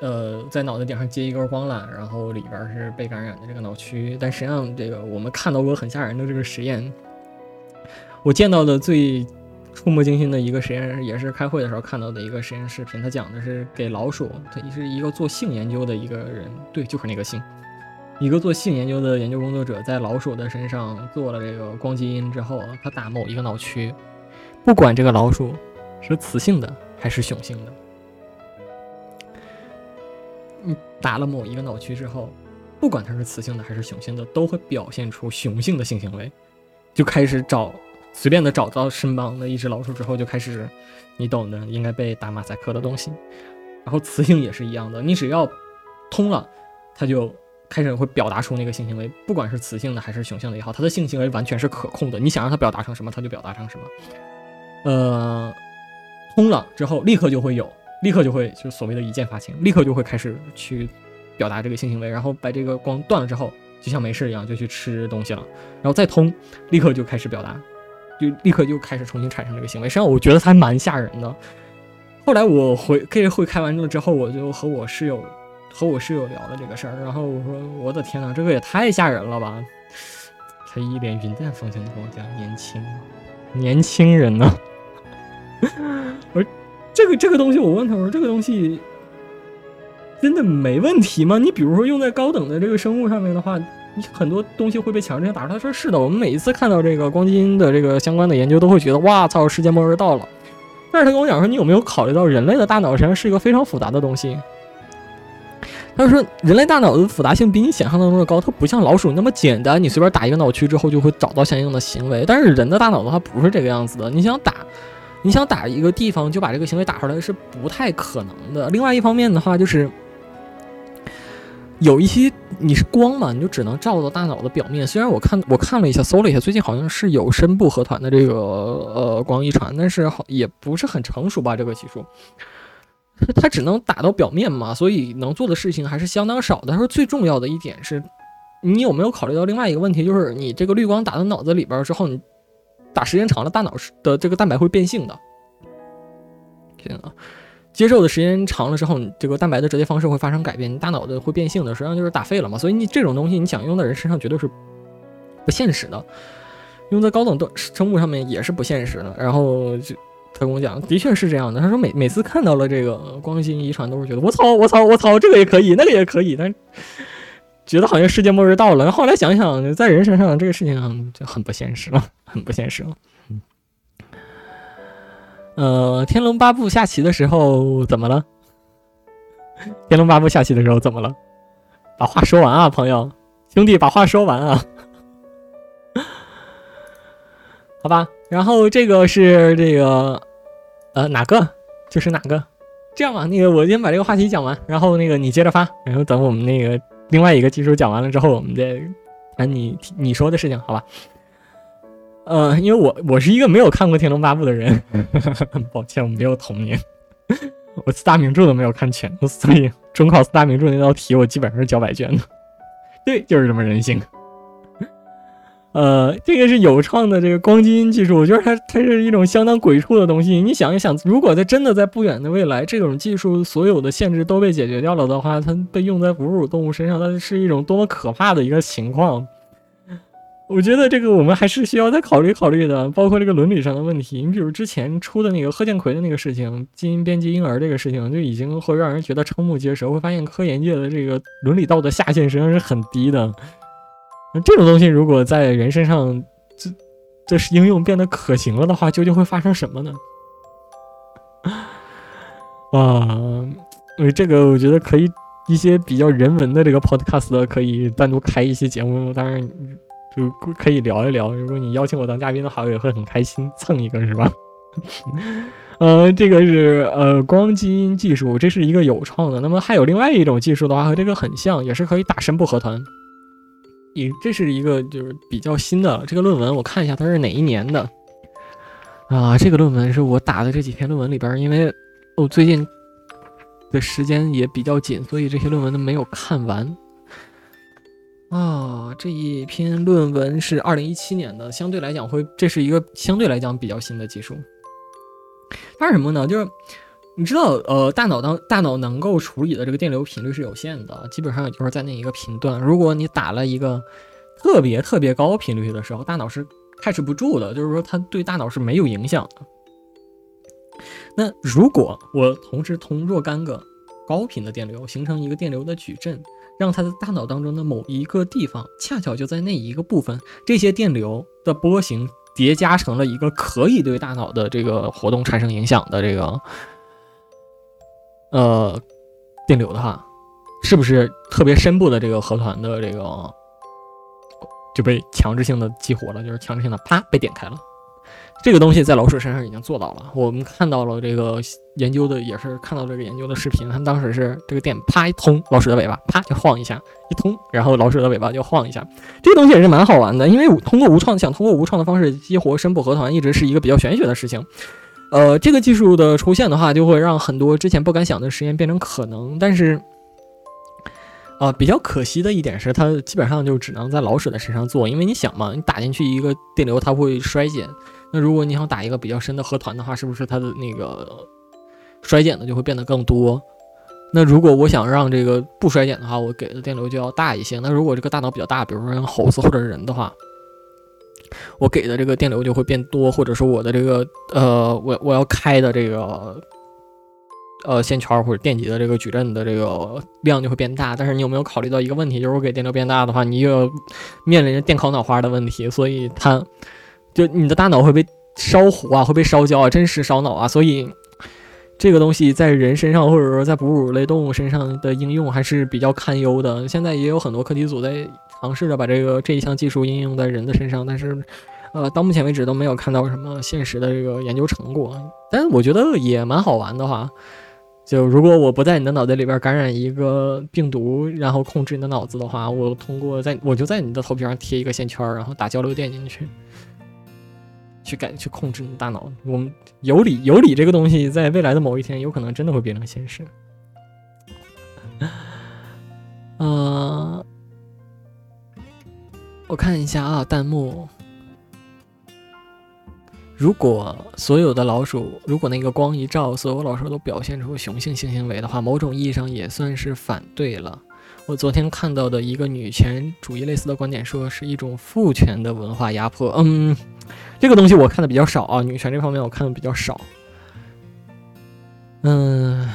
呃，在脑袋顶上接一根光缆，然后里边是被感染的这个脑区。但实际上，这个我们看到过很吓人的这个实验。我见到的最触目惊心的一个实验，也是开会的时候看到的一个实验视频。他讲的是给老鼠，他是一个做性研究的一个人，对，就是那个性，一个做性研究的研究工作者，在老鼠的身上做了这个光基因之后，他打某一个脑区，不管这个老鼠是雌性的还是雄性的。你打了某一个脑区之后，不管它是雌性的还是雄性的，都会表现出雄性的性行为。就开始找随便的找到身旁的一只老鼠之后，就开始你懂的，应该被打马赛克的东西。然后雌性也是一样的，你只要通了，它就开始会表达出那个性行为，不管是雌性的还是雄性的也好，它的性行为完全是可控的。你想让它表达成什么，它就表达成什么。呃，通了之后立刻就会有，立刻就会就是所谓的一键发情，立刻就会开始去表达这个性行为。然后把这个光断了之后，就像没事一样就去吃东西了，然后再通，立刻就开始表达，就立刻就开始重新产生这个行为。实际上我觉得还蛮吓人的。后来我回这个会开完了之后，我就和我室友和我室友聊了这个事儿，然后我说：“我的天哪，这个也太吓人了吧！”他一脸云淡风轻的跟我讲：“年轻，年轻人呢？”我说：“这个这个东西，我问他我说这个东西真的没问题吗？你比如说用在高等的这个生物上面的话，你很多东西会被强制性打出。”他说：“是的，我们每一次看到这个光基因的这个相关的研究，都会觉得哇操，世界末日到了。”但是他跟我讲说，你有没有考虑到人类的大脑实际上是一个非常复杂的东西？他说，人类大脑的复杂性比你想象当中的高，它不像老鼠那么简单，你随便打一个脑区之后就会找到相应的行为。但是人的大脑的话不是这个样子的，你想打，你想打一个地方就把这个行为打出来是不太可能的。另外一方面的话就是。有一些你是光嘛，你就只能照到大脑的表面。虽然我看我看了一下，搜了一下，最近好像是有深部核团的这个呃光遗传，但是好也不是很成熟吧，这个技术，它只能打到表面嘛，所以能做的事情还是相当少的。他说最重要的一点是，你有没有考虑到另外一个问题，就是你这个绿光打到脑子里边之后，你打时间长了，大脑的这个蛋白会变性的。天啊！接受的时间长了之后，你这个蛋白的折叠方式会发生改变，你大脑的会变性的，实际上就是打废了嘛。所以你这种东西，你想用在人身上绝对是不现实的，用在高等的生物上面也是不现实的。然后就他跟我讲，的确是这样的。他说每每次看到了这个光基因遗传，都是觉得我操我操我操，这个也可以，那个也可以，但觉得好像世界末日到了。后来想想，在人身上这个事情就很不现实了，很不现实了。呃，《天龙八部》下棋的时候怎么了？《天龙八部》下棋的时候怎么了？把话说完啊，朋友，兄弟，把话说完啊。好吧，然后这个是这个，呃，哪个？就是哪个？这样吧，那个我先把这个话题讲完，然后那个你接着发，然后等我们那个另外一个技术讲完了之后，我们再谈你你说的事情，好吧？呃，因为我我是一个没有看过《天龙八部》的人，抱歉，我没有童年，我四大名著都没有看全，所以中考四大名著那道题我基本上是交白卷的。对，就是这么任性。呃，这个是有创的这个光基因技术，我觉得它它是一种相当鬼畜的东西。你想一想，如果在真的在不远的未来，这种技术所有的限制都被解决掉了的话，它被用在哺乳动物身上，它是一种多么可怕的一个情况。我觉得这个我们还是需要再考虑考虑的，包括这个伦理上的问题。你比如之前出的那个贺建奎的那个事情，基因编辑婴儿这个事情，就已经会让人觉得瞠目结舌，会发现科研界的这个伦理道德下限实际上是很低的。这种东西如果在人身上，这这是应用变得可行了的话，究竟会发生什么呢？啊，因为这个我觉得可以一些比较人文的这个 podcast 可以单独开一些节目，当然。就可以聊一聊，如果你邀请我当嘉宾的话，我也会很开心蹭一个，是吧？呃，这个是呃光基因技术，这是一个有创的。那么还有另外一种技术的话，和这个很像，也是可以打深部核团。也这是一个就是比较新的这个论文，我看一下它是哪一年的啊？这个论文是我打的这几篇论文里边，因为我最近的时间也比较紧，所以这些论文都没有看完。啊，这一篇论文是二零一七年的，相对来讲会，这是一个相对来讲比较新的技术。它是什么呢？就是你知道，呃，大脑当大脑能够处理的这个电流频率是有限的，基本上也就是在那一个频段。如果你打了一个特别特别高频率的时候，大脑是控制不住的，就是说它对大脑是没有影响的。那如果我同时通若干个高频的电流，形成一个电流的矩阵。让它的大脑当中的某一个地方，恰巧就在那一个部分，这些电流的波形叠加成了一个可以对大脑的这个活动产生影响的这个，呃，电流的话，是不是特别深部的这个核团的这个就被强制性的激活了，就是强制性的啪被点开了。这个东西在老鼠身上已经做到了，我们看到了这个研究的，也是看到这个研究的视频。他们当时是这个电啪一通，老鼠的尾巴啪就晃一下，一通，然后老鼠的尾巴就晃一下。这个东西也是蛮好玩的，因为通过无创想通过无创的方式激活深部核团，一直是一个比较玄学的事情。呃，这个技术的出现的话，就会让很多之前不敢想的实验变成可能。但是，啊，比较可惜的一点是，它基本上就只能在老鼠的身上做，因为你想嘛，你打进去一个电流，它会衰减。那如果你想打一个比较深的核团的话，是不是它的那个衰减的就会变得更多？那如果我想让这个不衰减的话，我给的电流就要大一些。那如果这个大脑比较大，比如说像猴子或者人的话，我给的这个电流就会变多，或者说我的这个呃，我我要开的这个呃线圈或者电极的这个矩阵的这个量就会变大。但是你有没有考虑到一个问题，就是我给电流变大的话，你又要面临着电烤脑花的问题，所以它。就你的大脑会被烧糊啊，会被烧焦啊，真实烧脑啊，所以这个东西在人身上或者说在哺乳类动物身上的应用还是比较堪忧的。现在也有很多课题组在尝试着把这个这一项技术应用在人的身上，但是呃，到目前为止都没有看到什么现实的这个研究成果。但是我觉得也蛮好玩的哈，就如果我不在你的脑袋里边感染一个病毒，然后控制你的脑子的话，我通过在我就在你的头皮上贴一个线圈，然后打交流电进去。去改去控制你大脑，我们有理有理这个东西，在未来的某一天，有可能真的会变成现实。呃，我看一下啊，弹幕。如果所有的老鼠，如果那个光一照，所有老鼠都表现出雄性性行为的话，某种意义上也算是反对了。我昨天看到的一个女权主义类似的观点，说是一种父权的文化压迫。嗯。这个东西我看的比较少啊，女权这方面我看的比较少。嗯，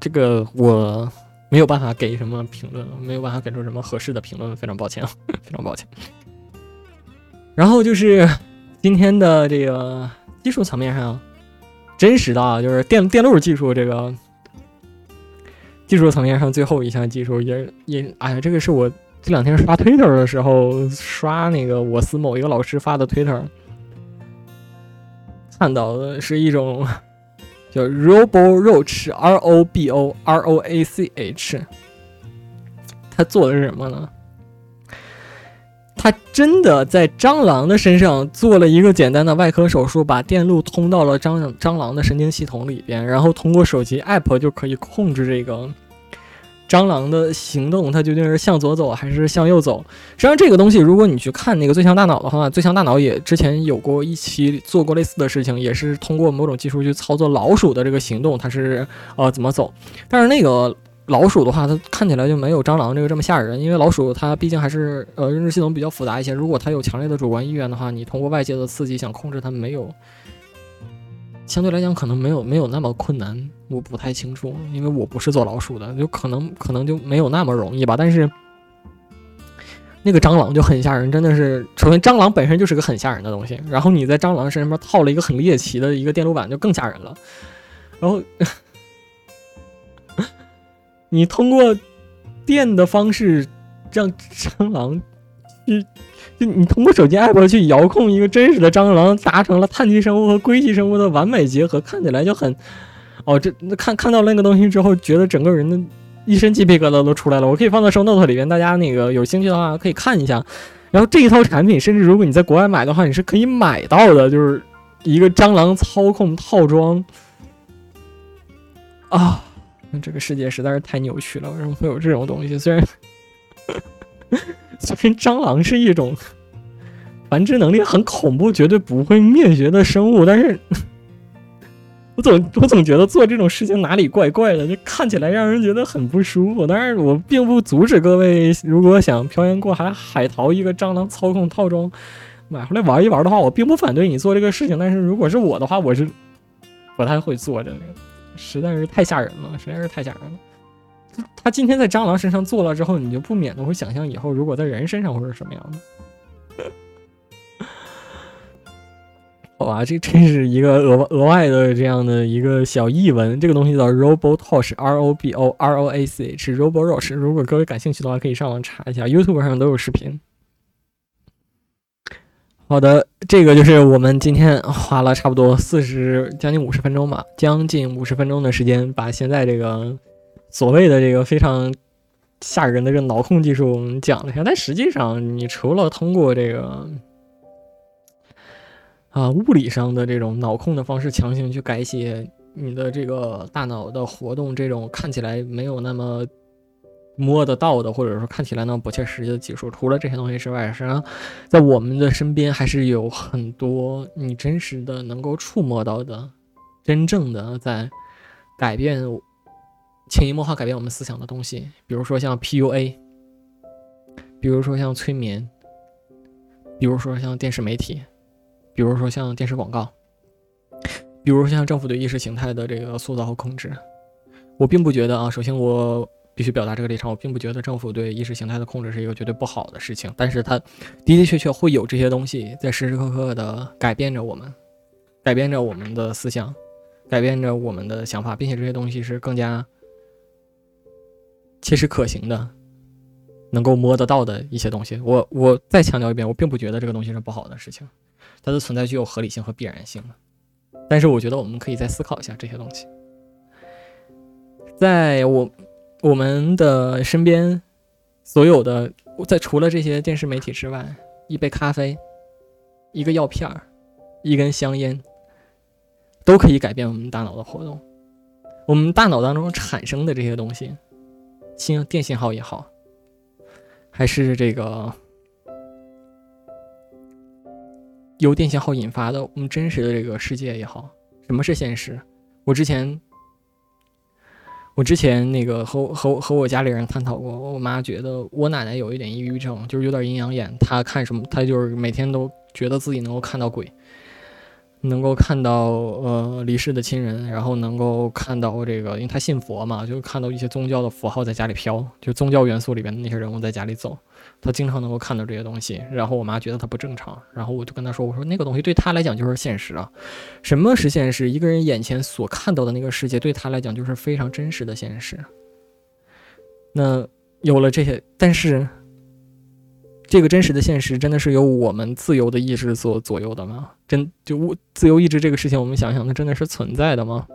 这个我没有办法给什么评论，没有办法给出什么合适的评论，非常抱歉，非常抱歉。然后就是今天的这个技术层面上，真实的啊，就是电电路技术这个技术层面上最后一项技术也也，哎呀，这个是我。这两天刷 Twitter 的时候，刷那个我司某一个老师发的 Twitter，看到的是一种叫 Robo Roach，R O B O R O A C H，他做的是什么呢？他真的在蟑螂的身上做了一个简单的外科手术，把电路通到了蟑蟑螂的神经系统里边，然后通过手机 App 就可以控制这个。蟑螂的行动，它究竟是向左走还是向右走？实际上，这个东西，如果你去看那个《最强大脑》的话，《最强大脑》也之前有过一期做过类似的事情，也是通过某种技术去操作老鼠的这个行动，它是呃怎么走。但是那个老鼠的话，它看起来就没有蟑螂这个这么吓人，因为老鼠它毕竟还是呃认知系统比较复杂一些。如果它有强烈的主观意愿的话，你通过外界的刺激想控制它，没有。相对来讲，可能没有没有那么困难，我不太清楚，因为我不是做老鼠的，就可能可能就没有那么容易吧。但是那个蟑螂就很吓人，真的是，首先蟑螂本身就是个很吓人的东西，然后你在蟑螂身上面套了一个很猎奇的一个电路板，就更吓人了。然后 你通过电的方式让蟑螂去。就你通过手机 app 去遥控一个真实的蟑螂，达成了碳基生物和硅基生物的完美结合，看起来就很……哦，这那看看到那个东西之后，觉得整个人的一身鸡皮疙瘩都出来了。我可以放到 show note 里边，大家那个有兴趣的话可以看一下。然后这一套产品，甚至如果你在国外买的话，你是可以买到的，就是一个蟑螂操控套装。啊，这个世界实在是太扭曲了，为什么会有这种东西？虽然。虽然蟑螂是一种繁殖能力很恐怖、绝对不会灭绝的生物，但是我总我总觉得做这种事情哪里怪怪的，就看起来让人觉得很不舒服。但是我并不阻止各位，如果想漂洋过海海淘一个蟑螂操控套装买回来玩一玩的话，我并不反对你做这个事情。但是如果是我的话，我是不太会做这个，实在是太吓人了，实在是太吓人了。他今天在蟑螂身上做了之后，你就不免的会想象以后如果在人身上会是什么样的。好吧，这真是一个额额外的这样的一个小译文。这个东西叫 Robotosh，R O B O R O A C H，Roborosh。如果各位感兴趣的话，可以上网查一下，YouTube 上都有视频。好的，这个就是我们今天花了差不多四十将近五十分钟吧，将近五十分钟的时间，把现在这个所谓的这个非常吓人的这个脑控技术我们讲了一下。但实际上，你除了通过这个。啊，物理上的这种脑控的方式，强行去改写你的这个大脑的活动，这种看起来没有那么摸得到的，或者说看起来呢不切实际的技术，除了这些东西之外，实际上在我们的身边还是有很多你真实的能够触摸到的，真正的在改变、潜移默化改变我们思想的东西，比如说像 PUA，比如说像催眠，比如说像电视媒体。比如说像电视广告，比如像政府对意识形态的这个塑造和控制，我并不觉得啊。首先，我必须表达这个立场，我并不觉得政府对意识形态的控制是一个绝对不好的事情。但是，它的的确确会有这些东西在时时刻刻的改变着我们，改变着我们的思想，改变着我们的想法，并且这些东西是更加切实可行的，能够摸得到的一些东西。我我再强调一遍，我并不觉得这个东西是不好的事情。它的存在具有合理性和必然性但是我觉得我们可以再思考一下这些东西。在我我们的身边，所有的在除了这些电视媒体之外，一杯咖啡、一个药片儿、一根香烟，都可以改变我们大脑的活动。我们大脑当中产生的这些东西，信电信号也好，还是这个。由电信号引发的，我们真实的这个世界也好，什么是现实？我之前，我之前那个和和和我家里人探讨过，我妈觉得我奶奶有一点抑郁症，就是有点阴阳眼，她看什么，她就是每天都觉得自己能够看到鬼。能够看到呃离世的亲人，然后能够看到这个，因为他信佛嘛，就看到一些宗教的符号在家里飘，就宗教元素里边的那些人物在家里走，他经常能够看到这些东西。然后我妈觉得他不正常，然后我就跟他说：“我说那个东西对他来讲就是现实啊，什么是现实？一个人眼前所看到的那个世界，对他来讲就是非常真实的现实。那有了这些，但是。”这个真实的现实真的是由我们自由的意志所左右的吗？真就我自由意志这个事情，我们想想，它真的是存在的吗？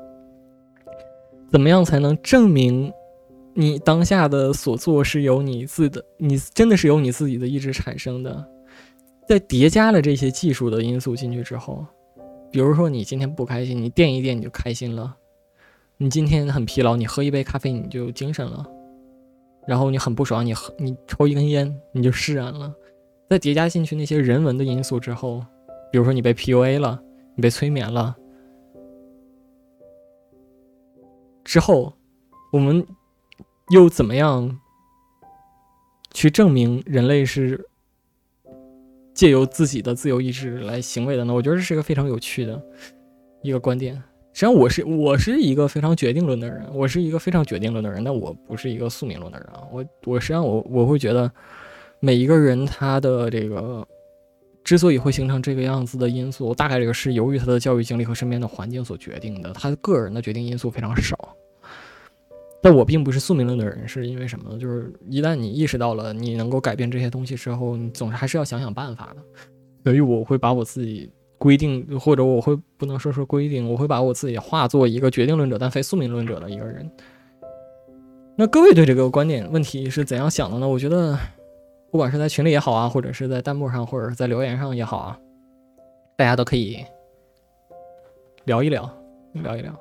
怎么样才能证明你当下的所做是由你自的，你真的是由你自己的意志产生的？在叠加了这些技术的因素进去之后，比如说你今天不开心，你垫一垫你就开心了；你今天很疲劳，你喝一杯咖啡你就精神了。然后你很不爽，你你抽一根烟，你就释然了。再叠加进去那些人文的因素之后，比如说你被 PUA 了，你被催眠了，之后，我们又怎么样去证明人类是借由自己的自由意志来行为的呢？我觉得这是一个非常有趣的一个观点。实际上，我是我是一个非常决定论的人，我是一个非常决定论的人，但我不是一个宿命论的人啊。我我实际上我我会觉得，每一个人他的这个之所以会形成这个样子的因素，大概这个是由于他的教育经历和身边的环境所决定的，他个人的决定因素非常少。但我并不是宿命论的人，是因为什么呢？就是一旦你意识到了你能够改变这些东西之后，你总是还是要想想办法的。所以我会把我自己。规定，或者我会不能说是规定，我会把我自己化作一个决定论者，但非宿命论者的一个人。那各位对这个观点问题是怎样想的呢？我觉得，不管是在群里也好啊，或者是在弹幕上，或者是在留言上也好啊，大家都可以聊一聊，聊一聊，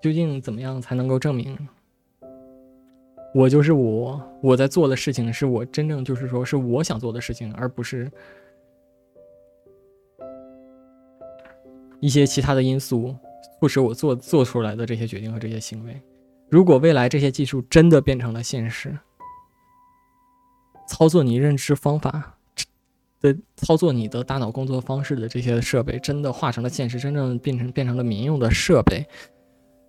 究竟怎么样才能够证明我就是我，我在做的事情是我真正就是说是我想做的事情，而不是。一些其他的因素促使我做做出来的这些决定和这些行为。如果未来这些技术真的变成了现实，操作你认知方法的、操作你的大脑工作方式的这些设备真的化成了现实，真正变成变成了民用的设备，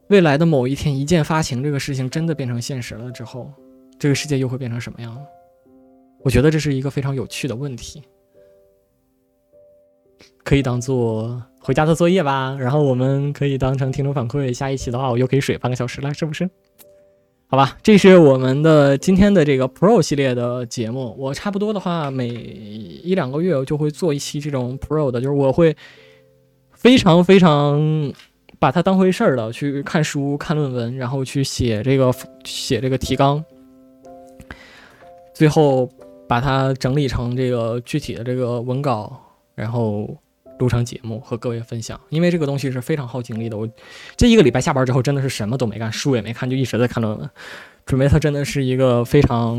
未来的某一天一键发情这个事情真的变成现实了之后，这个世界又会变成什么样？我觉得这是一个非常有趣的问题。可以当做回家的作业吧，然后我们可以当成听众反馈。下一期的话，我又可以水半个小时了，是不是？好吧，这是我们的今天的这个 Pro 系列的节目。我差不多的话，每一两个月我就会做一期这种 Pro 的，就是我会非常非常把它当回事儿的去看书、看论文，然后去写这个写这个提纲，最后把它整理成这个具体的这个文稿，然后。录成节目和各位分享，因为这个东西是非常耗精力的。我这一个礼拜下班之后，真的是什么都没干，书也没看，就一直在看论文，准备它真的是一个非常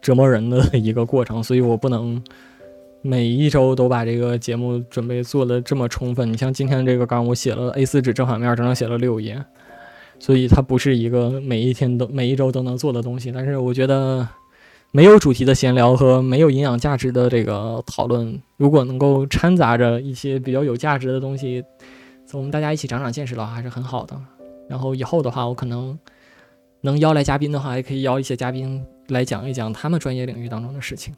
折磨人的一个过程。所以我不能每一周都把这个节目准备做的这么充分。你像今天这个刚我写了 A4 纸正反面，整整写了六页，所以它不是一个每一天都每一周都能做的东西。但是我觉得。没有主题的闲聊和没有营养价值的这个讨论，如果能够掺杂着一些比较有价值的东西，我们大家一起长长见识的话，还是很好的。然后以后的话，我可能能邀来嘉宾的话，也可以邀一些嘉宾来讲一讲他们专业领域当中的事情，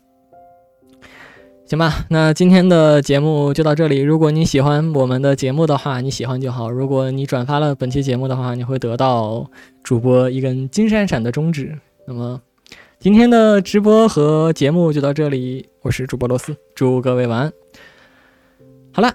行吧？那今天的节目就到这里。如果你喜欢我们的节目的话，你喜欢就好。如果你转发了本期节目的话，你会得到主播一根金闪闪的中指。那么。今天的直播和节目就到这里，我是主播罗斯，祝各位晚安。好了。